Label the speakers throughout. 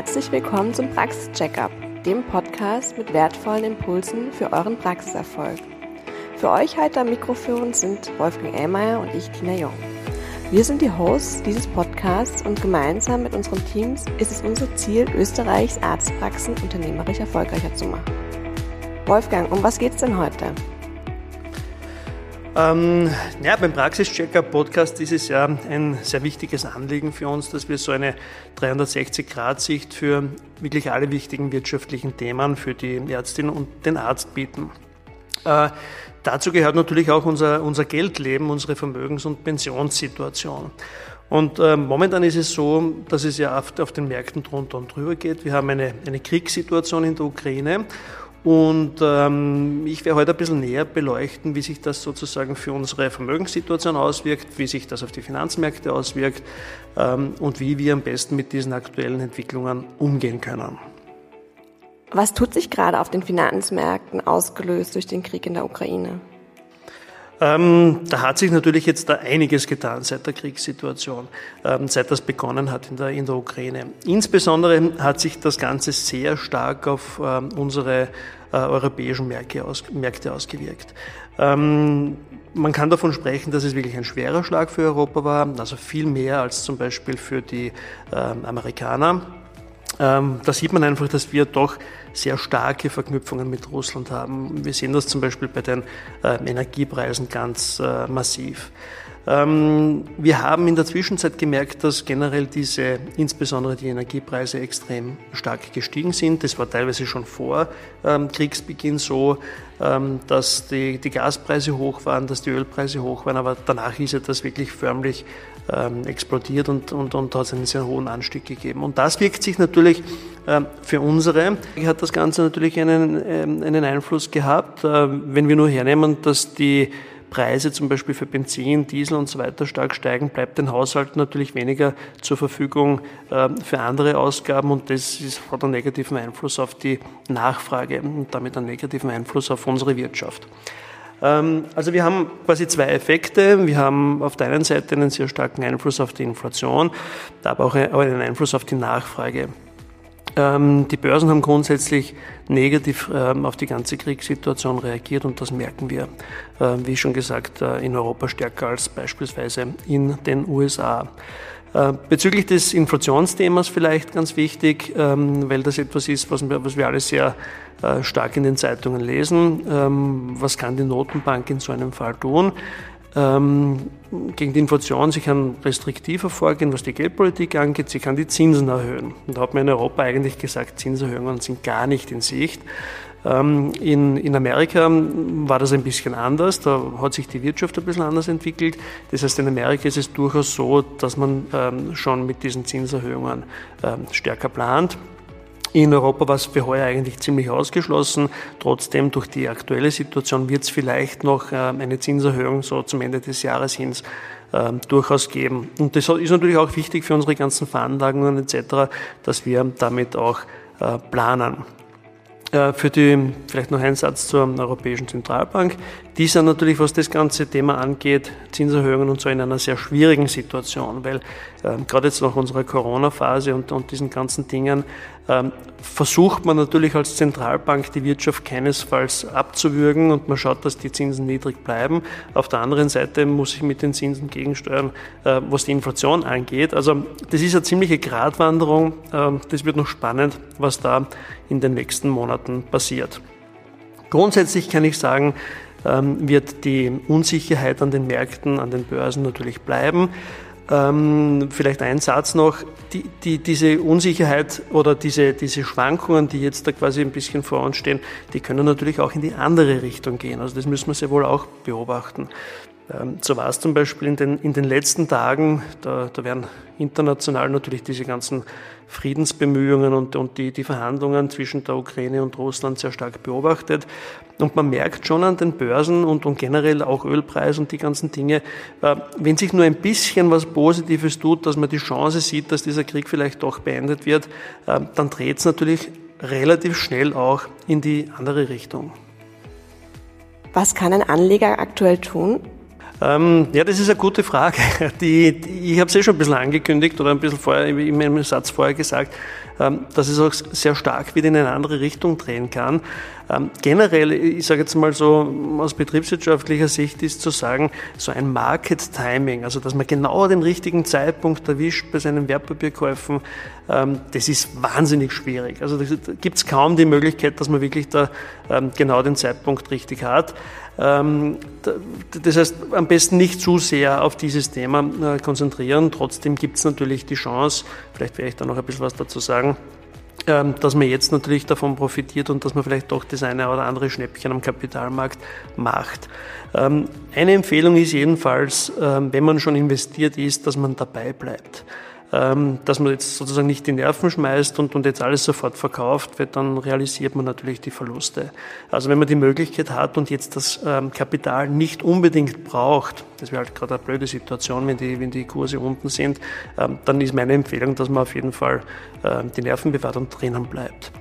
Speaker 1: Herzlich willkommen zum Praxis-Checkup, dem Podcast mit wertvollen Impulsen für euren Praxiserfolg. Für euch heute am Mikrofon sind Wolfgang Ehlmeier und ich, Tina Jung. Wir sind die Hosts dieses Podcasts und gemeinsam mit unseren Teams ist es unser Ziel, Österreichs Arztpraxen unternehmerisch erfolgreicher zu machen. Wolfgang, um was geht's denn heute?
Speaker 2: Ähm, ja, beim Praxischecker-Podcast ist es ja ein sehr wichtiges Anliegen für uns, dass wir so eine 360-Grad-Sicht für wirklich alle wichtigen wirtschaftlichen Themen für die Ärztin und den Arzt bieten. Äh, dazu gehört natürlich auch unser, unser Geldleben, unsere Vermögens- und Pensionssituation. Und äh, momentan ist es so, dass es ja oft auf den Märkten drunter und drüber geht. Wir haben eine, eine Kriegssituation in der Ukraine und ähm, ich werde heute ein bisschen näher beleuchten, wie sich das sozusagen für unsere Vermögenssituation auswirkt, wie sich das auf die Finanzmärkte auswirkt ähm, und wie wir am besten mit diesen aktuellen Entwicklungen umgehen können.
Speaker 1: Was tut sich gerade auf den Finanzmärkten ausgelöst durch den Krieg in der Ukraine?
Speaker 2: Ähm, da hat sich natürlich jetzt da einiges getan seit der Kriegssituation, ähm, seit das begonnen hat in der, in der Ukraine. Insbesondere hat sich das Ganze sehr stark auf ähm, unsere äh, europäischen Märkte, aus, Märkte ausgewirkt. Ähm, man kann davon sprechen, dass es wirklich ein schwerer Schlag für Europa war, also viel mehr als zum Beispiel für die ähm, Amerikaner. Ähm, da sieht man einfach, dass wir doch sehr starke Verknüpfungen mit Russland haben. Wir sehen das zum Beispiel bei den äh, Energiepreisen ganz äh, massiv. Ähm, wir haben in der Zwischenzeit gemerkt, dass generell diese, insbesondere die Energiepreise extrem stark gestiegen sind. Das war teilweise schon vor ähm, Kriegsbeginn so, ähm, dass die, die Gaspreise hoch waren, dass die Ölpreise hoch waren, aber danach ist ja das wirklich förmlich explodiert und, und, und hat einen sehr hohen Anstieg gegeben. Und das wirkt sich natürlich für unsere, hat das Ganze natürlich einen, einen Einfluss gehabt, äh, wenn wir nur hernehmen, dass die Preise zum Beispiel für Benzin, Diesel und so weiter stark steigen, bleibt den Haushalten natürlich weniger zur Verfügung ähm, für andere Ausgaben und das hat einen negativen Einfluss auf die Nachfrage und damit einen negativen Einfluss auf unsere Wirtschaft. Ähm, also wir haben quasi zwei Effekte. Wir haben auf der einen Seite einen sehr starken Einfluss auf die Inflation, aber auch einen Einfluss auf die Nachfrage. Ähm, die Börsen haben grundsätzlich negativ ähm, auf die ganze Kriegssituation reagiert und das merken wir, wie schon gesagt, äh, in Europa stärker als beispielsweise in den USA. Äh, bezüglich des Inflationsthemas vielleicht ganz wichtig, ähm, weil das etwas ist, was wir, alle sehr stark in den Zeitungen lesen. Was kann die Notenbank in so einem Fall tun? ähm, gegen die Inflation. Sie kann restriktiver vorgehen, was die Geldpolitik angeht. Sie kann die Zinsen erhöhen. Und da hat man in Europa eigentlich gesagt, Zinserhöhungen sind gar nicht in Sicht. Ähm, in, in Amerika war das ein bisschen anders. Da hat sich die Wirtschaft ein bisschen anders entwickelt. Das heißt, in Amerika ist es durchaus so, dass man ähm, schon mit diesen Zinserhöhungen ähm, stärker plant. In Europa war es für heuer eigentlich ziemlich ausgeschlossen. Trotzdem, durch die aktuelle Situation wird es vielleicht noch eine Zinserhöhung so zum Ende des Jahres hin durchaus geben. Und das ist natürlich auch wichtig für unsere ganzen Veranlagungen etc., dass wir damit auch äh, planen. Äh, für die, vielleicht noch ein Satz zur Europäischen Zentralbank. Die sind natürlich, was das ganze Thema angeht, Zinserhöhungen und so in einer sehr schwierigen Situation, weil äh, gerade jetzt nach unserer Corona-Phase und, und diesen ganzen Dingen ähm, versucht man natürlich als Zentralbank die Wirtschaft keinesfalls abzuwürgen und man schaut, dass die Zinsen niedrig bleiben. Auf der anderen Seite muss ich mit den Zinsen gegensteuern, äh, was die Inflation angeht. Also das ist eine ziemliche Gratwanderung. Äh, das wird noch spannend, was da in den nächsten Monaten passiert. Grundsätzlich kann ich sagen, ähm, wird die Unsicherheit an den Märkten, an den Börsen natürlich bleiben. Ähm, vielleicht ein Satz noch. Die, die, diese Unsicherheit oder diese, diese Schwankungen, die jetzt da quasi ein bisschen vor uns stehen, die können natürlich auch in die andere Richtung gehen. Also das müssen wir sehr wohl auch beobachten. Ähm, so war es zum Beispiel in den, in den letzten Tagen, da, da werden international natürlich diese ganzen Friedensbemühungen und, und die, die Verhandlungen zwischen der Ukraine und Russland sehr stark beobachtet. Und man merkt schon an den Börsen und, und generell auch Ölpreis und die ganzen Dinge, äh, wenn sich nur ein bisschen was Positives tut, dass man die Chance sieht, dass dieser Krieg vielleicht doch beendet wird, äh, dann dreht es natürlich relativ schnell auch in die andere Richtung.
Speaker 1: Was kann ein Anleger aktuell tun?
Speaker 2: Ähm, ja, das ist eine gute Frage. Die, die ich habe es eh schon ein bisschen angekündigt oder ein bisschen vorher in meinem Satz vorher gesagt. ähm, dass es auch sehr stark wieder in eine andere Richtung drehen kann. Ähm, generell, ich sage jetzt mal so aus betriebswirtschaftlicher Sicht ist zu sagen, so ein Market Timing, also dass man genau den richtigen Zeitpunkt erwischt bei seinen Wertpapierkäufen, ähm, das ist wahnsinnig schwierig. Also da gibt es kaum die Möglichkeit, dass man wirklich da ähm, genau den Zeitpunkt richtig hat. Das heißt, am besten nicht zu sehr auf dieses Thema äh, konzentrieren. Trotzdem gibt es natürlich die Chance, vielleicht werde ich da noch ein bisschen was dazu sagen, ähm, dass man jetzt natürlich davon profitiert und dass man vielleicht doch das eine oder andere Schnäppchen am Kapitalmarkt macht. Ähm, eine Empfehlung ist jedenfalls, ähm, wenn man schon investiert ist, dass man dabei bleibt. Ähm, dass man jetzt sozusagen nicht die Nerven schmeißt und, und jetzt alles sofort verkauft, weil dann realisiert man natürlich die Verluste. Also wenn man die Möglichkeit hat und jetzt das ähm, Kapital nicht unbedingt braucht, das wäre halt gerade eine blöde Situation, wenn die, wenn die Kurse unten sind, ähm, dann ist meine Empfehlung, dass man auf jeden Fall die Nerven bewahrt und drinnen bleibt.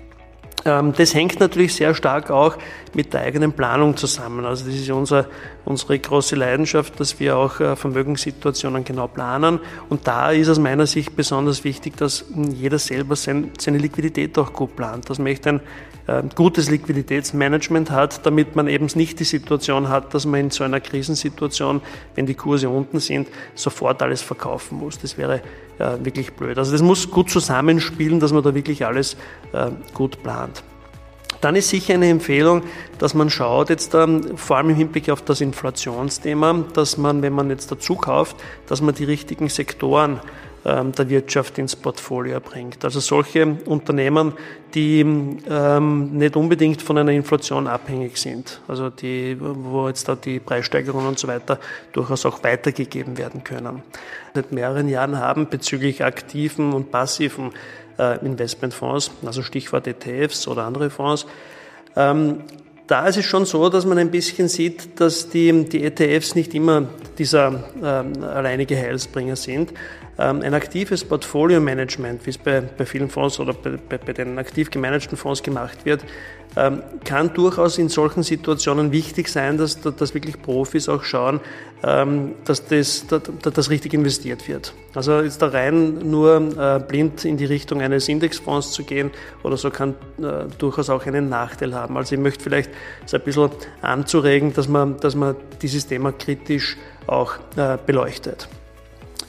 Speaker 2: Das hängt natürlich sehr stark auch mit der eigenen Planung zusammen. Also das ist unser, unsere große Leidenschaft, dass wir auch äh, Vermögenssituationen genau planen. Und da ist aus meiner Sicht besonders wichtig, dass jeder selber sein, seine Liquidität auch gut plant, dass man echt ein äh, gutes Liquiditätsmanagement hat, damit man eben nicht die Situation hat, dass man in so einer Krisensituation, wenn die Kurse unten sind, sofort alles verkaufen muss. Das wäre äh, wirklich blöd. Also das muss gut zusammenspielen, dass man da wirklich alles gut plant. Dann ist sicher eine Empfehlung, dass man schaut, jetzt ähm, vor allem im Hinblick auf das Inflationsthema, dass man, wenn man jetzt dazu kauft, dass man die richtigen Sektoren ähm, der Wirtschaft ins Portfolio bringt. Also solche Unternehmen, die ähm, nicht unbedingt von einer Inflation abhängig sind, also die, wo jetzt da die Preissteigerungen und so weiter durchaus auch weitergegeben werden können. Seit mehreren Jahren haben bezüglich aktiven und passiven Investmentfonds, also Stichwort ETFs oder andere Fonds, ähm, da ist es schon so, dass man ein bisschen sieht, dass die, die ETFs nicht immer dieser ähm, alleinige Heilsbringer sind. Ähm, ein aktives Portfolio-Management, wie es bei, bei vielen Fonds oder bei, bei, bei den aktiv gemanagten Fonds gemacht wird, ähm, kann durchaus in solchen Situationen wichtig sein, dass, dass wirklich Profis auch schauen, ähm, dass das, dass das richtig investiert wird. Also jetzt da rein nur äh, blind in die Richtung eines Indexfonds zu gehen oder so kann äh, durchaus auch einen Nachteil haben. Also ich möchte vielleicht so ein bisschen anzuregen, dass man, dass man dieses Thema kritisch auch äh, beleuchtet.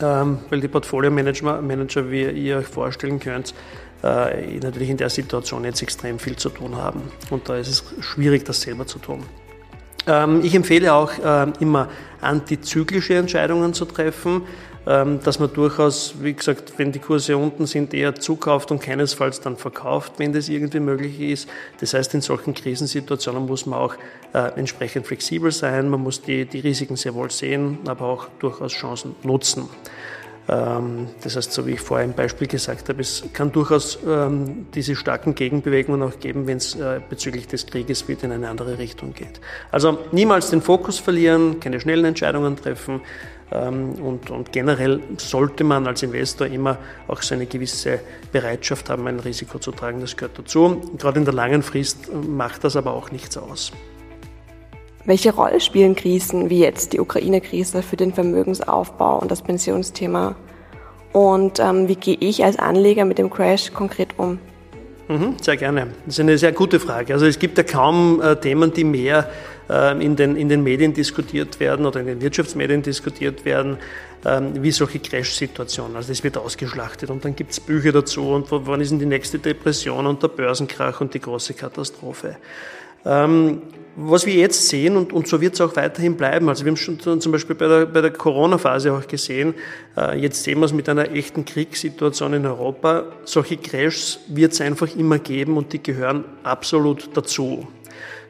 Speaker 2: Ähm, weil die Portfolio-Manager, Manager, wie ihr euch vorstellen könnt, äh, natürlich in der Situation jetzt extrem viel zu tun haben. Und da ist es schwierig, das selber zu tun. Ähm, ich empfehle auch äh, immer antizyklische Entscheidungen zu treffen, dass man durchaus, wie gesagt, wenn die Kurse unten sind, eher zukauft und keinesfalls dann verkauft, wenn das irgendwie möglich ist. Das heißt, in solchen Krisensituationen muss man auch äh, entsprechend flexibel sein, man muss die, die Risiken sehr wohl sehen, aber auch durchaus Chancen nutzen. Ähm, das heißt, so wie ich vorher im Beispiel gesagt habe, es kann durchaus ähm, diese starken Gegenbewegungen auch geben, wenn es äh, bezüglich des Krieges wieder in eine andere Richtung geht. Also niemals den Fokus verlieren, keine schnellen Entscheidungen treffen ähm, und, und generell sollte man als Investor immer auch so eine gewisse Bereitschaft haben, ein Risiko zu tragen. Das gehört dazu. Gerade in der langen Frist äh, macht das aber auch nichts aus.
Speaker 1: Welche Rolle spielen Krisen wie jetzt die Ukraine-Krise für den Vermögensaufbau und das Pensionsthema? Und ähm, wie gehe ich als Anleger mit dem Crash konkret um?
Speaker 2: Mhm, sehr gerne. Das ist eine sehr gute Frage. Also es gibt ja kaum äh, Themen, die mehr äh, in, den, in den Medien diskutiert werden oder in den Wirtschaftsmedien diskutiert werden, ähm, wie solche Crash-Situationen. Also das wird ausgeschlachtet und dann gibt es Bücher dazu und wann ist denn die nächste Depression und der Börsenkrach und die große Katastrophe. Ähm, was wir jetzt sehen, und, und so wird es auch weiterhin bleiben, also wir haben schon zum Beispiel bei der, bei der Corona-Phase auch gesehen, äh, jetzt sehen wir es mit einer echten Kriegssituation in Europa, solche Crashs wird es einfach immer geben und die gehören absolut dazu.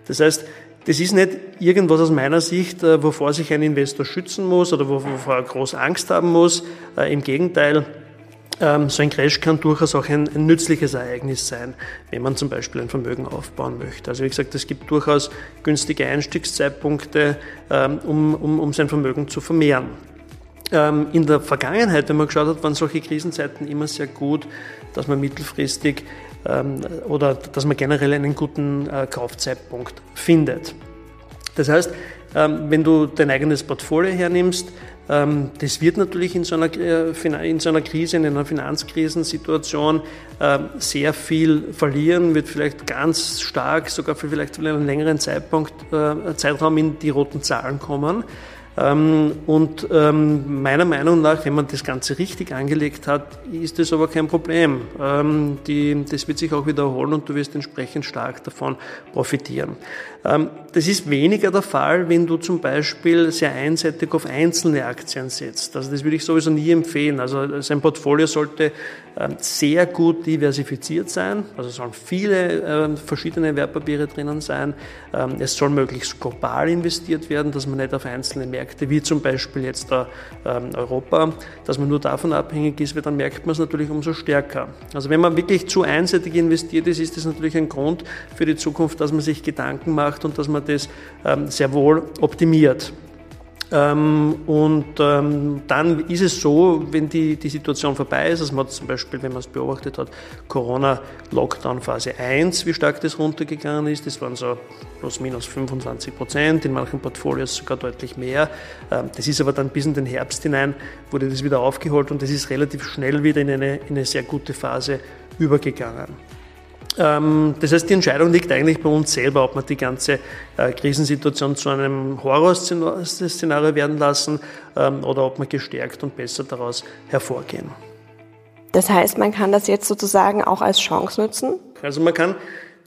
Speaker 2: Das heißt, das ist nicht irgendwas aus meiner Sicht, äh, wovor sich ein Investor schützen muss oder wovor er groß Angst haben muss. Äh, Im Gegenteil, so ein Crash kann durchaus auch ein, ein, nützliches Ereignis sein, wenn man zum Beispiel ein Vermögen aufbauen möchte. Also wie gesagt, es gibt durchaus günstige Einstiegszeitpunkte, ähm, um, um, um sein Vermögen zu vermehren. Ähm, in der Vergangenheit, wenn man geschaut hat, waren solche Krisenzeiten immer sehr gut, dass man mittelfristig oder dass man generell einen guten äh, Kaufzeitpunkt findet. Das heißt, wenn du dein eigenes Portfolio hernimmst, Ähm, das wird natürlich in so einer, äh, in so einer Krise, in einer Finanzkrisensituation ähm, sehr viel verlieren, wird vielleicht ganz stark, sogar für vielleicht für einen längeren Zeitpunkt, äh, Zeitraum in die roten Zahlen kommen. Ähm, und ähm, meiner Meinung nach, wenn man das Ganze richtig angelegt hat, ist das aber kein Problem. Ähm, das wird sich auch wiederholen und du wirst entsprechend stark davon profitieren. Das ist weniger der Fall, wenn du zum Beispiel sehr einseitig auf einzelne Aktien setzt. Also das würde ich sowieso nie empfehlen. Also sein Portfolio sollte sehr gut diversifiziert sein. Also sollen viele verschiedene Wertpapiere drinnen sein. Es soll möglichst global investiert werden, dass man nicht auf einzelne Märkte Märkte, wie zum Beispiel jetzt ähm, Europa, dass man nur davon abhängig ist, weil dann merkt man es natürlich umso stärker. Also wenn man wirklich zu einseitig investiert ist, ist das natürlich ein Grund für die Zukunft, dass man sich Gedanken macht und dass man das ähm, sehr wohl optimiert. Ähm, und ähm, dann ist es so, wenn die, die Situation vorbei ist, also man zum Beispiel, wenn man es beobachtet hat, Corona-Lockdown Phase 1, wie stark das runtergegangen ist, das waren so plus minus 25 Prozent, in manchen Portfolios sogar deutlich mehr. Ähm, das ist aber dann bis in den Herbst hinein, wurde das wieder aufgeholt und das ist relativ schnell wieder in eine, in eine sehr gute Phase übergegangen. Ähm, das heißt, die Entscheidung liegt eigentlich bei uns selber, ob wir die ganze äh, Krisensituation zu einem Horrorszenario werden lassen ähm, oder ob wir gestärkt und besser daraus hervorgehen.
Speaker 1: Das heißt, man kann das jetzt sozusagen auch als Chance nutzen?
Speaker 2: Also man kann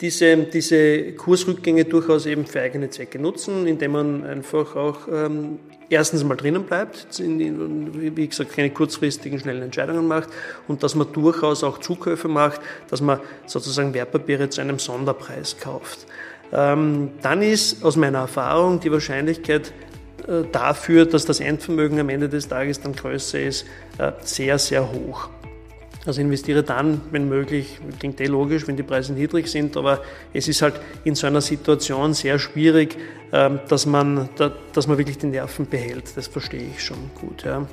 Speaker 2: diese, diese Kursrückgänge durchaus eben für eigene Zwecke nutzen, indem man einfach auch ähm, erstens mal drinnen bleibt, wie gesagt, keine kurzfristigen, schnellen Entscheidungen macht und dass man durchaus auch Zukäufe macht, dass man sozusagen Wertpapiere zu einem Sonderpreis kauft. Ähm, dann ist aus meiner Erfahrung die Wahrscheinlichkeit äh, dafür, dass das Endvermögen am Ende des Tages dann größer ist, äh, sehr, sehr hoch. Also investiere dann, wenn möglich, klingt eh logisch, wenn die Preise niedrig sind, aber es ist halt in so einer Situation sehr schwierig, ähm, dass man, dass man wirklich die Nerven behält. Das verstehe ich schon gut. Ja.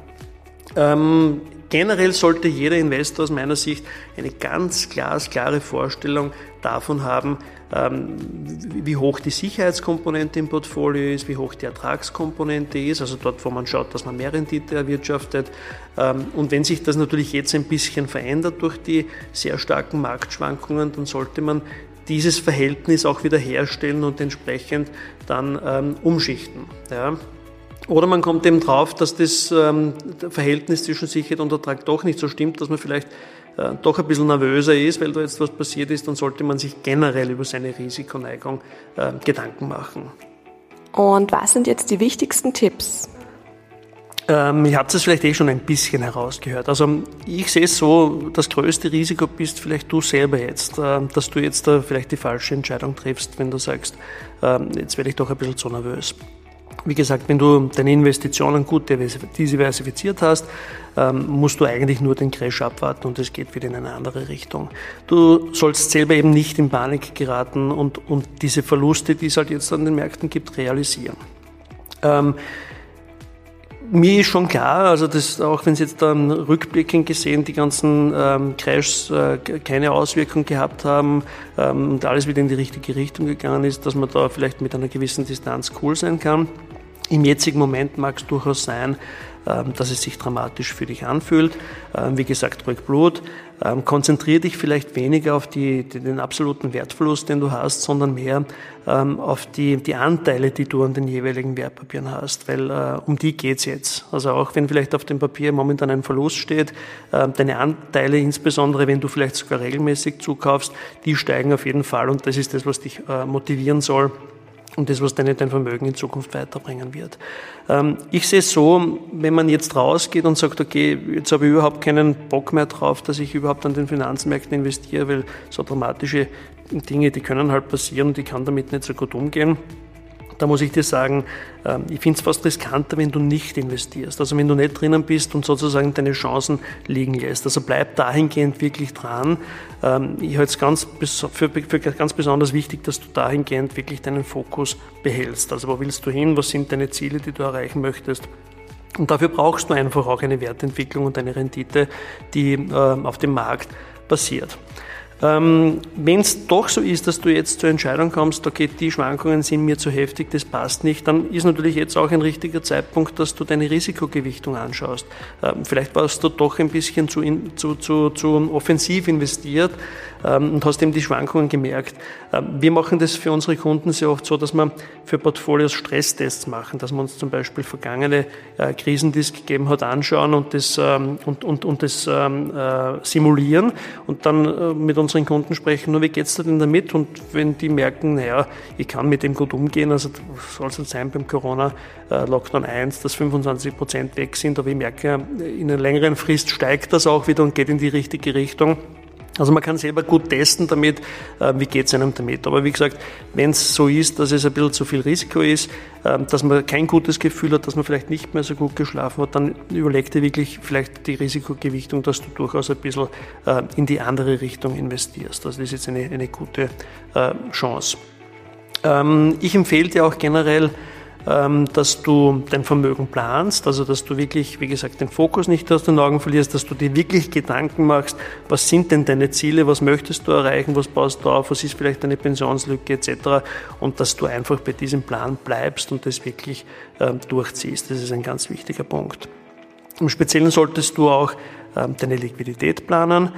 Speaker 2: Ähm, generell sollte jeder Investor aus meiner Sicht eine ganz glasklare Vorstellung davon haben, wie hoch die Sicherheitskomponente im Portfolio ist, wie hoch die Ertragskomponente ist, also dort, wo man schaut, dass man mehr Rendite erwirtschaftet. Ähm, und wenn sich das natürlich jetzt ein bisschen verändert durch die sehr starken Marktschwankungen, dann sollte man dieses Verhältnis auch wieder herstellen und entsprechend dann ähm, umschichten. Ja. Oder man kommt eben drauf, dass das ähm, Verhältnis zwischen Sicherheit und Ertrag doch nicht so stimmt, dass man vielleicht äh, doch ein bisschen nervöser ist, weil da jetzt was passiert ist, dann sollte man sich generell über seine Risikoneigung äh, Gedanken machen.
Speaker 1: Und was sind jetzt die wichtigsten Tipps?
Speaker 2: Ähm, ihr habt es vielleicht eh schon ein bisschen herausgehört. Also ich sehe es so, das größte Risiko bist vielleicht du selber jetzt, äh, dass du jetzt da vielleicht die falsche Entscheidung triffst, wenn du sagst, äh, jetzt werde ich doch ein bisschen zu nervös. Wie gesagt, wenn du deine Investitionen gut diversifiziert hast, ähm, musst du eigentlich nur den Crash abwarten und es geht wieder in eine andere Richtung. Du sollst selber eben nicht in Panik geraten und, und diese Verluste, die es halt jetzt an den Märkten gibt, realisieren. Ähm, mir ist schon klar, also das, auch wenn es jetzt dann rückblickend gesehen die ganzen ähm, Crashs äh, keine Auswirkung gehabt haben ähm, und alles wieder in die richtige Richtung gegangen ist, dass man da vielleicht mit einer gewissen Distanz cool sein kann. Im jetzigen Moment mag es durchaus sein, ähm, dass es sich dramatisch für dich anfühlt. Ähm, wie gesagt, ruhig Blut. Ähm, konzentriere dich vielleicht weniger auf die, den absoluten Wertverlust, den du hast, sondern mehr auf die, die Anteile, die du an den jeweiligen Wertpapieren hast, weil äh, um die geht's jetzt. Also auch wenn vielleicht auf dem Papier momentan ein Verlust steht, deine Anteile, insbesondere wenn du vielleicht sogar regelmäßig zukaufst, die steigen auf jeden Fall und das ist das, was dich äh, motivieren soll und das, was dein, dein Vermögen in Zukunft weiterbringen wird. Ähm, ich sehe es so, wenn man jetzt rausgeht und sagt, okay, jetzt habe ich überhaupt keinen Bock mehr drauf, dass ich überhaupt an den Finanzmärkten investiere, weil so dramatische Dinge, die können halt passieren und ich kann damit nicht so gut umgehen da muss ich dir sagen, ähm, ich finde es fast riskanter, wenn du nicht investierst. Also wenn du nicht drinnen bist und sozusagen deine Chancen liegen lässt. Also bleib dahingehend wirklich dran. Ähm, ich halte es ganz, für, für ganz besonders wichtig, dass du dahingehend wirklich deinen Fokus behältst. Also wo willst du hin? Was sind deine Ziele, die du erreichen möchtest? Und dafür brauchst du einfach auch eine Wertentwicklung und eine Rendite, die ähm, auf dem Markt basiert. Ähm, Wenn es doch so ist, dass du jetzt zur Entscheidung kommst, okay, die Schwankungen sind mir zu heftig, das passt nicht, dann ist natürlich jetzt auch ein richtiger Zeitpunkt, dass du deine Risikogewichtung anschaust. Ähm, vielleicht warst du doch ein bisschen zu, in, zu, zu, zu offensiv investiert und hast eben die Schwankungen gemerkt. Ähm, wir machen das für unsere Kunden sehr oft so, dass wir für Portfolios Stresstests machen, dass wir uns zum Beispiel vergangene äh, Krisen, die es gegeben hat, anschauen und das, ähm, und, und, und das ähm, äh, simulieren und dann äh, mit uns unseren Kunden sprechen, nur wie geht's da denn damit? Und wenn die merken, naja, ich kann mit dem gut umgehen, also soll es sein beim Corona-Lockdown 1, dass 25 Prozent weg sind, aber ich merke, in einer längeren Frist steigt das auch wieder und geht in die richtige Richtung also man kann selber gut testen damit, äh, wie geht es einem damit. Aber wie gesagt, wenn es so ist, dass es ein bisschen zu viel Risiko ist, ähm, dass man kein gutes Gefühl hat, dass man vielleicht nicht mehr so gut geschlafen hat, dann überleg dir wirklich vielleicht die Risikogewichtung, dass du durchaus ein bisschen äh, in die andere Richtung investierst. Also das ist jetzt eine, eine gute äh, Chance. Ähm, ich empfehle dir auch generell, dass du dein Vermögen planst, also dass du wirklich, wie gesagt, den Fokus nicht aus den Augen verlierst, dass du dir wirklich Gedanken machst, was sind denn deine Ziele, was möchtest du erreichen, was baust du auf, was ist vielleicht deine Pensionslücke etc. Und dass du einfach bei diesem Plan bleibst und das wirklich ähm, durchziehst. Das ist ein ganz wichtiger Punkt. Im Speziellen solltest du auch ähm, deine Liquidität planen.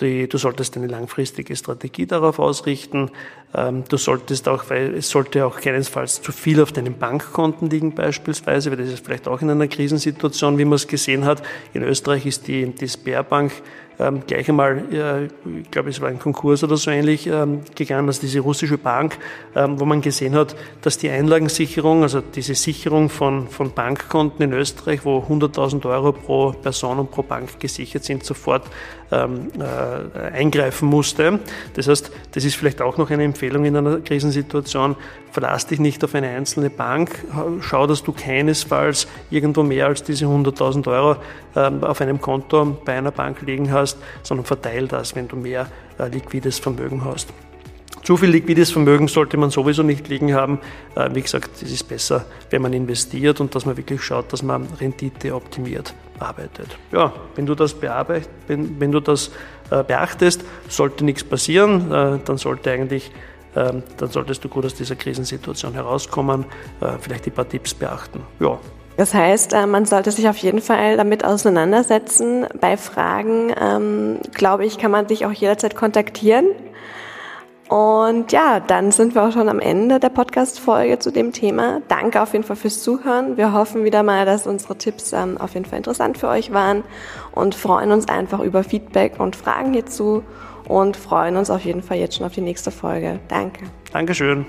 Speaker 2: Die, du solltest eine langfristige Strategie darauf ausrichten. Ähm, du solltest auch, weil es sollte auch keinesfalls zu viel auf deinen Bankkonten liegen beispielsweise, weil das ist vielleicht auch in einer Krisensituation, wie man es gesehen hat. In Österreich ist die, die Sperrbank ähm, gleich einmal, äh, ich glaube, es war ein Konkurs oder so ähnlich ähm, gegangen, also diese russische Bank, ähm, wo man gesehen hat, dass die Einlagensicherung, also diese Sicherung von, von Bankkonten in Österreich, wo 100.000 Euro pro Person und pro Bank gesichert sind, sofort ähm, äh, eingreifen musste. Das heißt, das ist vielleicht auch noch eine Empfehlung in einer Krisensituation. Verlass dich nicht auf eine einzelne Bank. Schau, dass du keinesfalls irgendwo mehr als diese 100.000 Euro ähm, auf einem Konto bei einer Bank liegen hast, sondern verteil das, wenn du mehr äh, liquides Vermögen hast. Zu viel liquides Vermögen sollte man sowieso nicht liegen haben. Äh, wie gesagt, es ist besser, wenn man investiert und dass man wirklich schaut, dass man Rendite optimiert arbeitet. Ja, wenn du das bearbeitet, wenn, wenn du das äh, beachtest, sollte nichts passieren, äh, dann sollte eigentlich ähm, dann solltest du gut aus dieser Krisensituation herauskommen, vielleicht die paar Tipps beachten. Ja,
Speaker 1: das heißt, man sollte sich auf jeden Fall damit auseinandersetzen. Bei Fragen, ähm, glaube ich, kann man dich auch jederzeit kontaktieren. Und ja, dann sind wir auch schon am Ende der Podcast-Folge zu dem Thema. Danke auf jeden Fall fürs Zuhören. Wir hoffen wieder mal, dass unsere Tipps ähm, auf jeden Fall interessant für euch waren und freuen uns einfach über Feedback und Fragen hierzu und freuen uns auf jeden Fall jetzt schon auf die nächste Folge. Danke.
Speaker 2: Dankeschön.